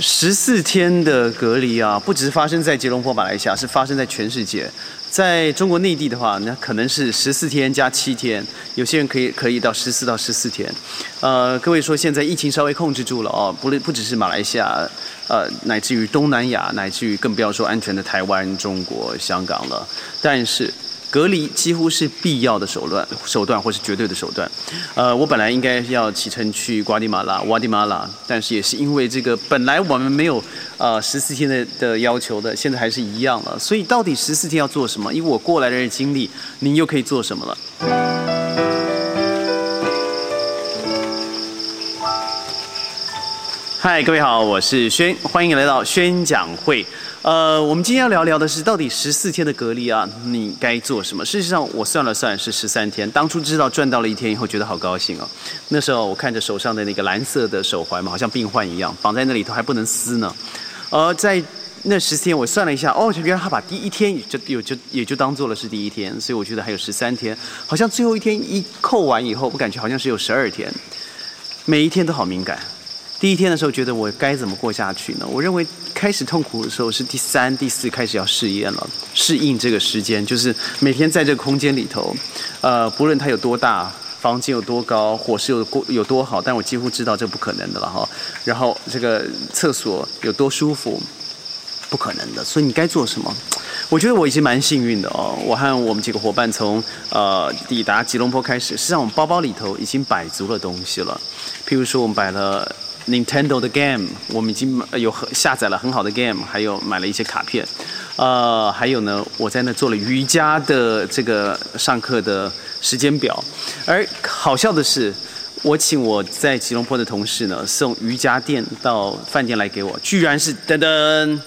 十四天的隔离啊，不只是发生在吉隆坡、马来西亚，是发生在全世界。在中国内地的话，那可能是十四天加七天，有些人可以可以到十四到十四天。呃，各位说现在疫情稍微控制住了哦，不不只是马来西亚，呃，乃至于东南亚，乃至于更不要说安全的台湾、中国、香港了。但是。隔离几乎是必要的手段，手段或是绝对的手段。呃，我本来应该要启程去瓜地马拉、瓦地马拉，但是也是因为这个，本来我们没有呃十四天的的要求的，现在还是一样了。所以到底十四天要做什么？以我过来的经历，您又可以做什么了？嗨，各位好，我是轩，欢迎来到宣讲会。呃，我们今天要聊聊的是，到底十四天的隔离啊，你该做什么？事实上，我算了算是十三天。当初知道赚到了一天以后，觉得好高兴哦。那时候我看着手上的那个蓝色的手环嘛，好像病患一样，绑在那里头还不能撕呢。而在那十四天，我算了一下，哦，原来他把第一天就有就也就当做了是第一天，所以我觉得还有十三天。好像最后一天一扣完以后，我感觉好像是有十二天，每一天都好敏感。第一天的时候，觉得我该怎么过下去呢？我认为开始痛苦的时候是第三、第四开始要试验了，适应这个时间，就是每天在这个空间里头，呃，不论它有多大，房间有多高，伙食有过有多好，但我几乎知道这不可能的了哈。然后这个厕所有多舒服，不可能的。所以你该做什么？我觉得我已经蛮幸运的哦。我和我们几个伙伴从呃抵达吉隆坡开始，实际上我们包包里头已经摆足了东西了，譬如说我们摆了。Nintendo 的 game，我们已经有下载了很好的 game，还有买了一些卡片，呃，还有呢，我在那做了瑜伽的这个上课的时间表。而好笑的是，我请我在吉隆坡的同事呢送瑜伽垫到饭店来给我，居然是噔噔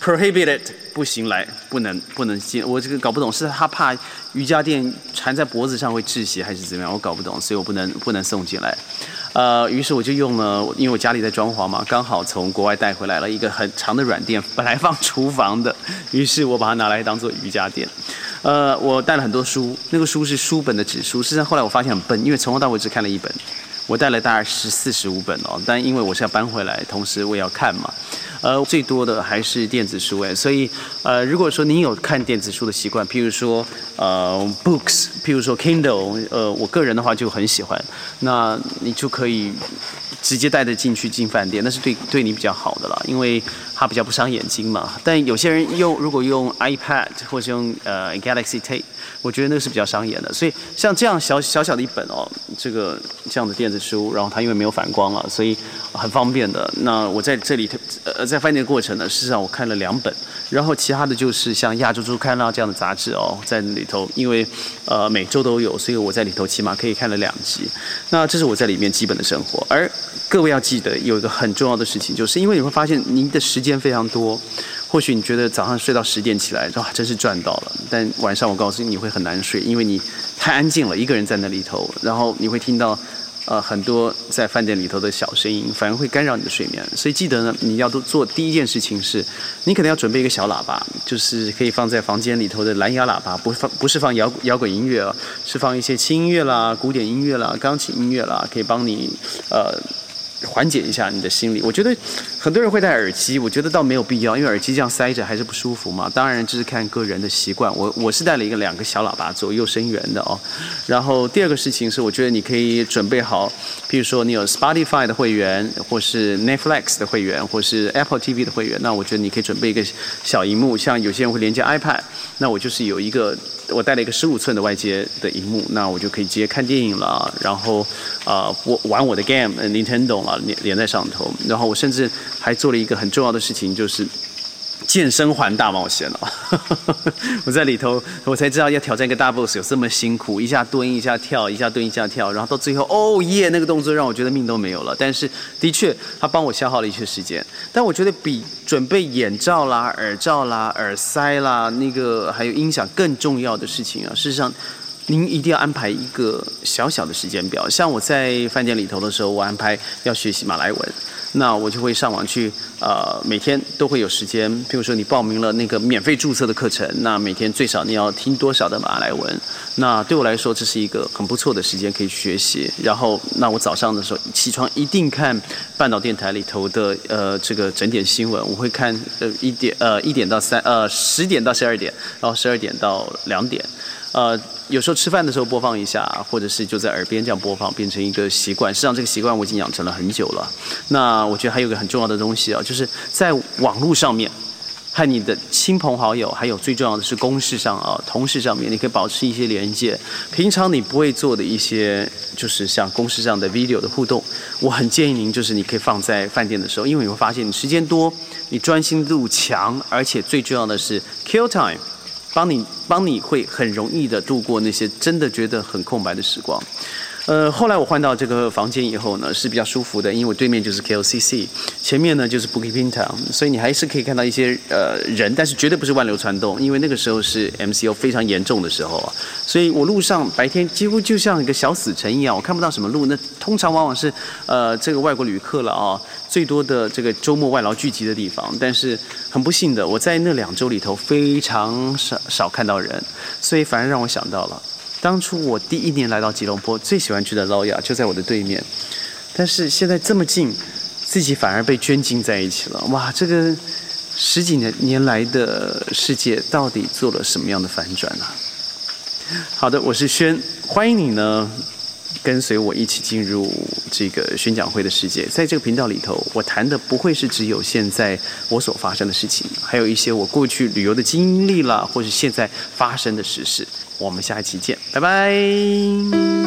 prohibited，不行来，不能不能进。我这个搞不懂，是他怕瑜伽垫缠在脖子上会窒息，还是怎么样？我搞不懂，所以我不能不能送进来。呃，于是我就用了，因为我家里在装潢嘛，刚好从国外带回来了一个很长的软垫，本来放厨房的，于是我把它拿来当做瑜伽垫。呃，我带了很多书，那个书是书本的纸书，实际上后来我发现很笨，因为从头到尾只看了一本，我带了大概十四十五本哦，但因为我是要搬回来，同时我也要看嘛。呃，最多的还是电子书哎，所以呃，如果说您有看电子书的习惯，譬如说呃，books，譬如说 Kindle，呃，我个人的话就很喜欢，那你就可以直接带着进去进饭店，那是对对你比较好的了，因为它比较不伤眼睛嘛。但有些人用如果用 iPad 或是用呃 Galaxy Tab。我觉得那个是比较伤眼的，所以像这样小小小的一本哦，这个这样的电子书，然后它因为没有反光了，所以很方便的。那我在这里头呃在翻译的过程呢，事实上我看了两本，然后其他的就是像亚洲周刊啦这样的杂志哦，在里头，因为呃每周都有，所以我在里头起码可以看了两集。那这是我在里面基本的生活。而各位要记得有一个很重要的事情，就是因为你会发现您的时间非常多。或许你觉得早上睡到十点起来，哇，真是赚到了。但晚上我告诉你，你会很难睡，因为你太安静了，一个人在那里头，然后你会听到呃很多在饭店里头的小声音，反而会干扰你的睡眠。所以记得呢，你要都做第一件事情是，你可能要准备一个小喇叭，就是可以放在房间里头的蓝牙喇叭，不放不是放摇摇滚音乐啊，是放一些轻音乐啦、古典音乐啦、钢琴音乐啦，可以帮你呃。缓解一下你的心理，我觉得很多人会戴耳机，我觉得倒没有必要，因为耳机这样塞着还是不舒服嘛。当然这是看个人的习惯，我我是带了一个两个小喇叭左右声源的哦。然后第二个事情是，我觉得你可以准备好，比如说你有 Spotify 的会员，或是 Netflix 的会员，或是 Apple TV 的会员，那我觉得你可以准备一个小荧幕，像有些人会连接 iPad，那我就是有一个。我带了一个十五寸的外接的荧幕，那我就可以直接看电影了，然后啊，我玩我的 game，Nintendo 了，连连在上头，然后我甚至还做了一个很重要的事情，就是。健身环大冒险了，我在里头，我才知道要挑战一个大 boss 有这么辛苦，一下蹲一下跳，一下蹲一下跳，然后到最后，哦耶，那个动作让我觉得命都没有了。但是的确，他帮我消耗了一些时间。但我觉得比准备眼罩啦、耳罩啦、耳塞啦，那个还有音响更重要的事情啊。事实上，您一定要安排一个小小的时间表。像我在饭店里头的时候，我安排要学习马来文。那我就会上网去，呃，每天都会有时间。譬如说，你报名了那个免费注册的课程，那每天最少你要听多少的马来文？那对我来说，这是一个很不错的时间可以学习。然后，那我早上的时候起床一定看半岛电台里头的呃这个整点新闻，我会看呃一点呃一点到三呃十点到十二点，然后十二点到两点。呃，有时候吃饭的时候播放一下，或者是就在耳边这样播放，变成一个习惯。实际上，这个习惯我已经养成了很久了。那我觉得还有一个很重要的东西啊，就是在网络上面和你的亲朋好友，还有最重要的是公事上啊、同事上面，你可以保持一些连接。平常你不会做的一些，就是像公事上的 video 的互动，我很建议您，就是你可以放在饭店的时候，因为你会发现你时间多，你专心度强，而且最重要的是 kill time。帮你帮你会很容易的度过那些真的觉得很空白的时光。呃，后来我换到这个房间以后呢，是比较舒服的，因为我对面就是 KLCC，前面呢就是 Bukit Bintang，所以你还是可以看到一些呃人，但是绝对不是万流传动，因为那个时候是 MCO 非常严重的时候啊，所以我路上白天几乎就像一个小死城一样，我看不到什么路，那通常往往是呃这个外国旅客了啊，最多的这个周末外劳聚集的地方，但是很不幸的，我在那两周里头非常少少看到人，所以反而让我想到了。当初我第一年来到吉隆坡，最喜欢去的捞雅就在我的对面，但是现在这么近，自己反而被圈禁在一起了。哇，这个十几年年来的世界到底做了什么样的反转呢？好的，我是轩，欢迎你呢。跟随我一起进入这个宣讲会的世界，在这个频道里头，我谈的不会是只有现在我所发生的事情，还有一些我过去旅游的经历了，或是现在发生的实事。我们下一期见，拜拜。